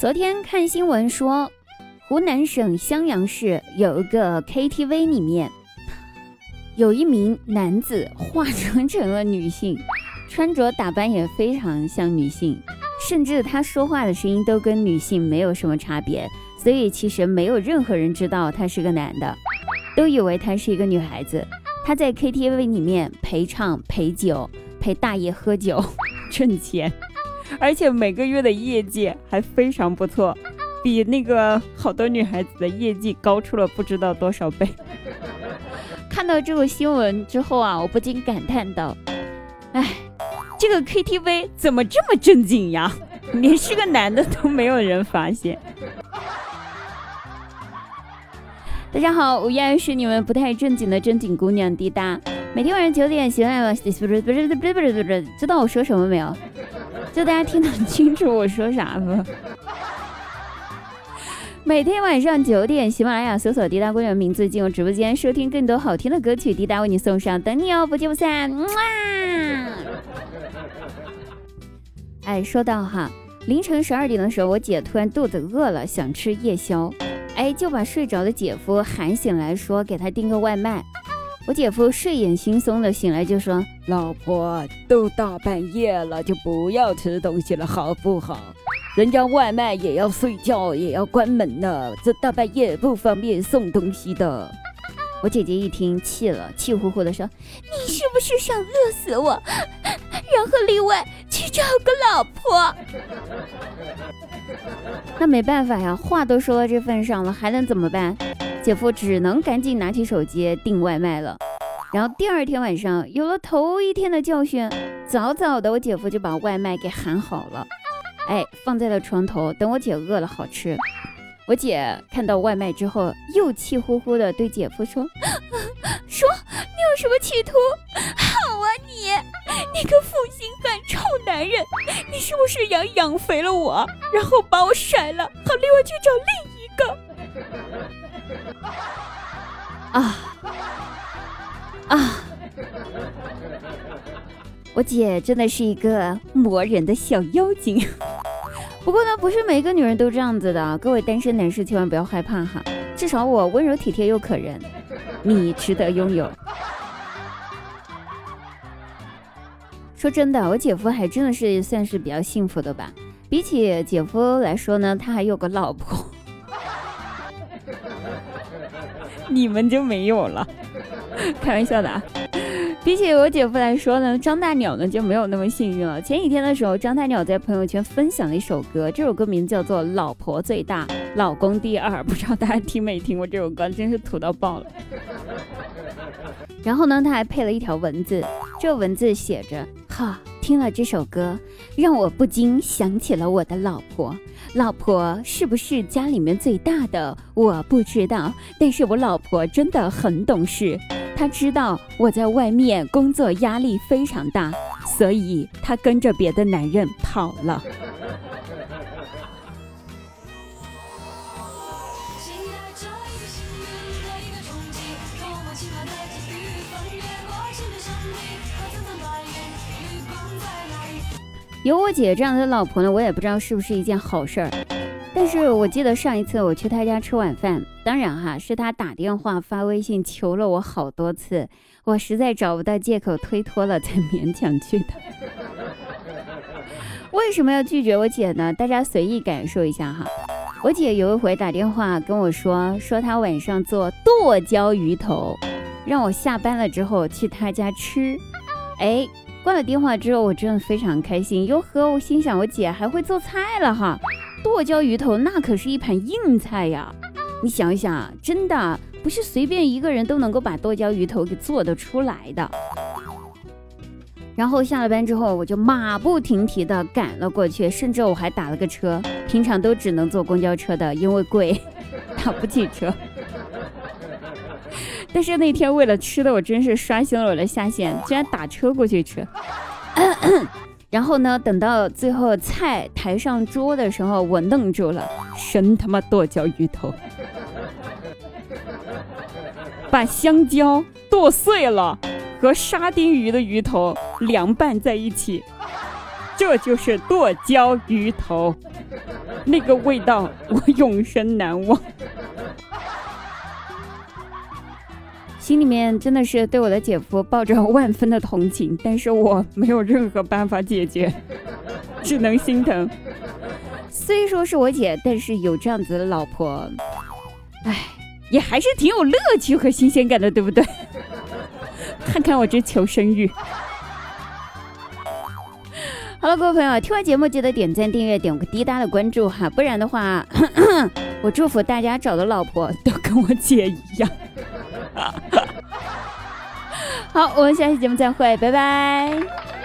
昨天看新闻说，湖南省襄阳市有一个 KTV 里面，有一名男子化妆成了女性，穿着打扮也非常像女性，甚至他说话的声音都跟女性没有什么差别，所以其实没有任何人知道他是个男的，都以为他是一个女孩子。他在 KTV 里面陪唱、陪酒、陪大爷喝酒 挣钱。而且每个月的业绩还非常不错，比那个好多女孩子的业绩高出了不知道多少倍。看到这个新闻之后啊，我不禁感叹道：“哎，这个 KTV 怎么这么正经呀？连是个男的都没有人发现。”大家好，我依然是你们不太正经的正经姑娘滴答。每天晚上九点，喜欢不是不是不是不是不是，知道我说什么没有？就大家听得清楚我说啥吗？每天晚上九点，喜马拉雅搜索“滴答姑娘”名字进入直播间，收听更多好听的歌曲，滴答为你送上，等你哦，不见不散。哇！哎，说到哈，凌晨十二点的时候，我姐突然肚子饿了，想吃夜宵，哎，就把睡着的姐夫喊醒来说给他订个外卖。我姐夫睡眼惺忪的醒来就说：“老婆，都大半夜了，就不要吃东西了，好不好？人家外卖也要睡觉，也要关门呢，这大半夜不方便送东西的。”我姐姐一听气了，气呼呼的说：“你是不是想饿死我，然后另外去找个老婆？” 那没办法呀，话都说到这份上了，还能怎么办？姐夫只能赶紧拿起手机订外卖了。然后第二天晚上有了头一天的教训，早早的我姐夫就把外卖给喊好了，哎，放在了床头，等我姐饿了好吃。我姐看到外卖之后，又气呼呼的对姐夫说：“ 说你有什么企图？好啊你，你个负心汉臭男人，你是不是想养肥了我，然后把我甩了，好另外去找另？”啊啊！我姐真的是一个磨人的小妖精。不过呢，不是每个女人都这样子的，各位单身男士千万不要害怕哈。至少我温柔体贴又可人，你值得拥有。说真的，我姐夫还真的是算是比较幸福的吧。比起姐夫来说呢，他还有个老婆。你们就没有了，开玩笑的啊。比起我姐夫来说呢，张大鸟呢就没有那么幸运了。前几天的时候，张大鸟在朋友圈分享了一首歌，这首歌名叫做《老婆最大，老公第二》，不知道大家听没听过这首歌，真是土到爆了。然后呢，他还配了一条文字，这文字写着：哈，听了这首歌，让我不禁想起了我的老婆。老婆是不是家里面最大的？我不知道，但是我老婆真的很懂事。她知道我在外面工作压力非常大，所以她跟着别的男人跑了。有我姐这样的老婆呢，我也不知道是不是一件好事儿。但是我记得上一次我去她家吃晚饭，当然哈是她打电话发微信求了我好多次，我实在找不到借口推脱了，才勉强去的。为什么要拒绝我姐呢？大家随意感受一下哈。我姐有一回打电话跟我说，说她晚上做剁椒鱼头，让我下班了之后去她家吃。哎。挂了电话之后，我真的非常开心，哟呵我心想，我姐还会做菜了哈。剁椒鱼头那可是一盘硬菜呀，你想一想，真的不是随便一个人都能够把剁椒鱼头给做得出来的。然后下了班之后，我就马不停蹄的赶了过去，甚至我还打了个车，平常都只能坐公交车的，因为贵，打不起车。但是那天为了吃的，我真是刷新了我的下限，居然打车过去吃。然后呢，等到最后菜抬上桌的时候，我愣住了，神他妈剁椒鱼头，把香蕉剁碎了和沙丁鱼的鱼头凉拌在一起，这就是剁椒鱼头。那个味道我永生难忘。心里面真的是对我的姐夫抱着万分的同情，但是我没有任何办法解决，只能心疼。虽说是我姐，但是有这样子的老婆，哎，也还是挺有乐趣和新鲜感的，对不对？看看我这求生欲。好了，各位朋友，听完节目记得点赞、订阅、点个滴答的关注哈，不然的话，我祝福大家找的老婆都跟我姐一样。好，我们下期节目再会，拜拜。